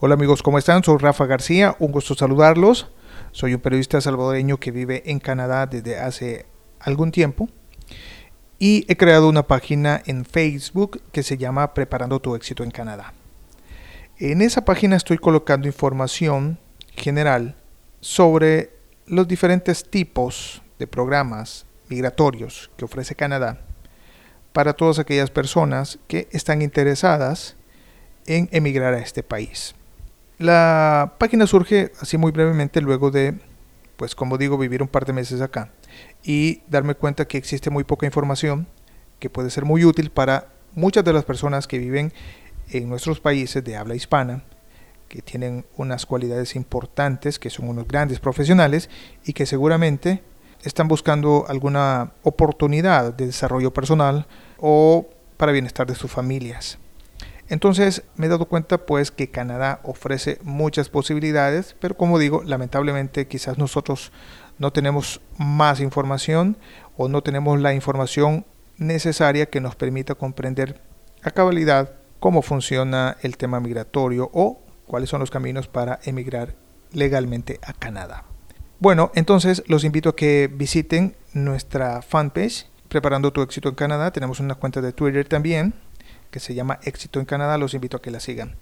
Hola amigos, ¿cómo están? Soy Rafa García, un gusto saludarlos. Soy un periodista salvadoreño que vive en Canadá desde hace algún tiempo y he creado una página en Facebook que se llama Preparando tu éxito en Canadá. En esa página estoy colocando información general sobre los diferentes tipos de programas migratorios que ofrece Canadá para todas aquellas personas que están interesadas en emigrar a este país. La página surge así muy brevemente luego de, pues como digo, vivir un par de meses acá y darme cuenta que existe muy poca información que puede ser muy útil para muchas de las personas que viven en nuestros países de habla hispana, que tienen unas cualidades importantes, que son unos grandes profesionales y que seguramente están buscando alguna oportunidad de desarrollo personal o para bienestar de sus familias. Entonces me he dado cuenta pues que Canadá ofrece muchas posibilidades, pero como digo, lamentablemente quizás nosotros no tenemos más información o no tenemos la información necesaria que nos permita comprender a cabalidad cómo funciona el tema migratorio o cuáles son los caminos para emigrar legalmente a Canadá. Bueno, entonces los invito a que visiten nuestra fanpage Preparando tu éxito en Canadá. Tenemos una cuenta de Twitter también que se llama Éxito en Canadá. Los invito a que la sigan.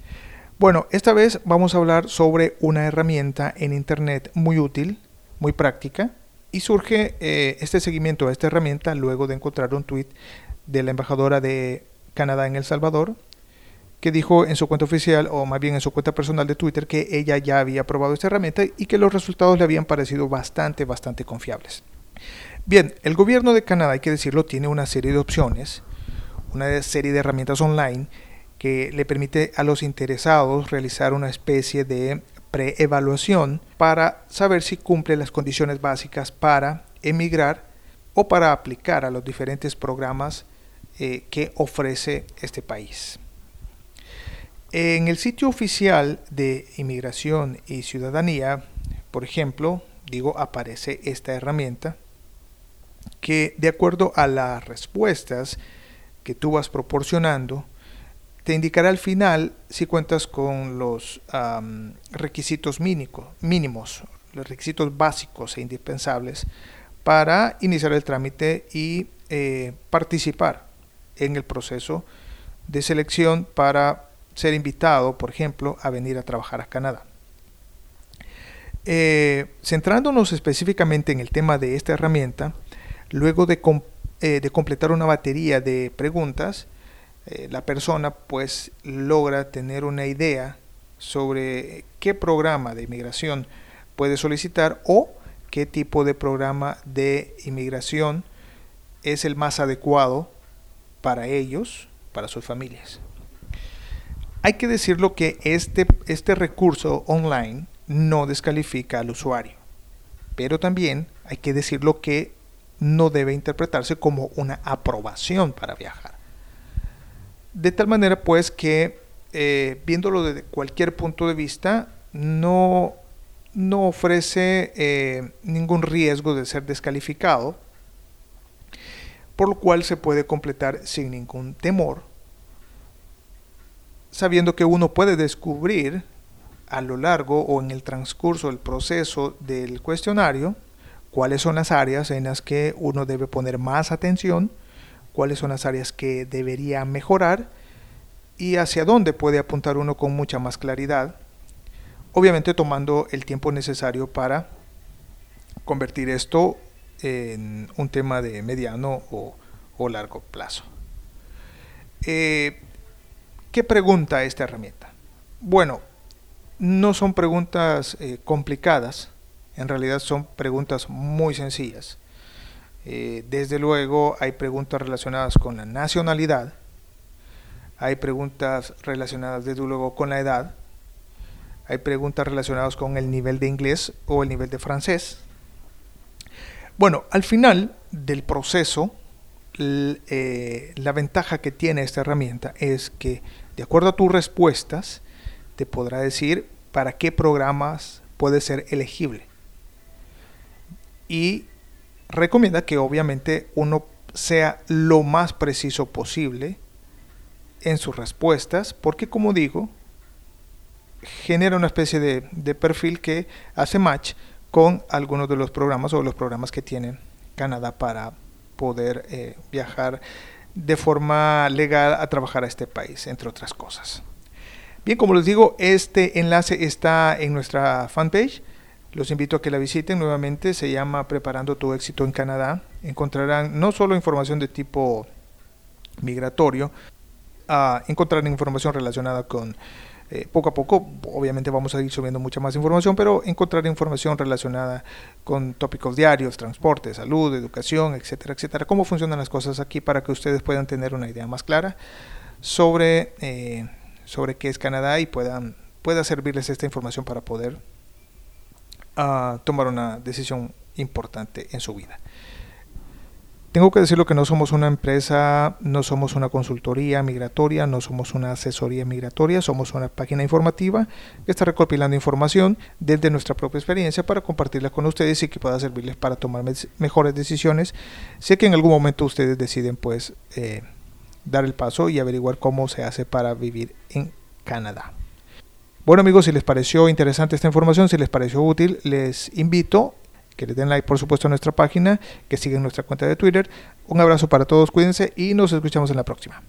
Bueno, esta vez vamos a hablar sobre una herramienta en Internet muy útil, muy práctica, y surge eh, este seguimiento a esta herramienta luego de encontrar un tweet de la embajadora de Canadá en El Salvador, que dijo en su cuenta oficial, o más bien en su cuenta personal de Twitter, que ella ya había probado esta herramienta y que los resultados le habían parecido bastante, bastante confiables. Bien, el gobierno de Canadá, hay que decirlo, tiene una serie de opciones una serie de herramientas online que le permite a los interesados realizar una especie de preevaluación para saber si cumple las condiciones básicas para emigrar o para aplicar a los diferentes programas eh, que ofrece este país. En el sitio oficial de Inmigración y Ciudadanía, por ejemplo, digo, aparece esta herramienta que de acuerdo a las respuestas que tú vas proporcionando, te indicará al final si cuentas con los requisitos mínimos, los requisitos básicos e indispensables para iniciar el trámite y eh, participar en el proceso de selección para ser invitado, por ejemplo, a venir a trabajar a Canadá. Eh, centrándonos específicamente en el tema de esta herramienta, luego de eh, de completar una batería de preguntas, eh, la persona pues logra tener una idea sobre qué programa de inmigración puede solicitar o qué tipo de programa de inmigración es el más adecuado para ellos, para sus familias. Hay que decirlo que este, este recurso online no descalifica al usuario, pero también hay que decirlo que no debe interpretarse como una aprobación para viajar. De tal manera pues que eh, viéndolo desde cualquier punto de vista no, no ofrece eh, ningún riesgo de ser descalificado, por lo cual se puede completar sin ningún temor, sabiendo que uno puede descubrir a lo largo o en el transcurso del proceso del cuestionario cuáles son las áreas en las que uno debe poner más atención, cuáles son las áreas que debería mejorar y hacia dónde puede apuntar uno con mucha más claridad, obviamente tomando el tiempo necesario para convertir esto en un tema de mediano o, largo plazo. Eh, ¿Qué pregunta esta herramienta? Bueno, no son preguntas eh, complicadas, en realidad son preguntas muy sencillas. Eh, desde luego hay preguntas relacionadas con la nacionalidad, hay preguntas relacionadas desde luego con la edad, hay preguntas relacionadas con el nivel de inglés o el nivel de francés. Bueno, al final del proceso, eh, la ventaja que tiene esta herramienta es que de acuerdo a tus respuestas, te podrá decir para qué programas puede ser elegible y recomienda que obviamente uno sea lo más preciso posible en sus respuestas, porque como digo, genera una especie de, perfil que hace match con algunos de los programas o los programas que tiene Canadá para poder eh, viajar de forma legal a trabajar a este país, entre otras cosas. Bien, como les digo, este enlace está en nuestra fanpage. Los invito a que la visiten nuevamente. Se llama Preparando tu éxito en Canadá. Encontrarán no solo información de tipo migratorio, uh, encontrarán información relacionada con eh, poco a poco, obviamente vamos a ir subiendo mucha más información, pero encontrar información relacionada con tópicos diarios, transporte, salud, educación, etcétera, etcétera, cómo funcionan las cosas aquí para que ustedes puedan tener una idea más clara sobre, eh, sobre qué es Canadá y puedan pueda servirles esta información para poder uh, tomar una decisión importante en su vida. Tengo que decirlo que no somos una empresa, no somos una consultoría migratoria, no somos una asesoría migratoria, somos una página informativa que está recopilando información desde nuestra propia experiencia para compartirla con ustedes y que pueda servirles para tomar mejores decisiones. Sé que en algún momento ustedes deciden pues eh, dar el paso y averiguar cómo se hace para vivir en Canadá. Bueno amigos, si les pareció interesante esta información, si les pareció útil, les invito que le den like por supuesto a nuestra página, que sigan nuestra cuenta de Twitter. Un abrazo para todos, cuídense y nos escuchamos en la próxima.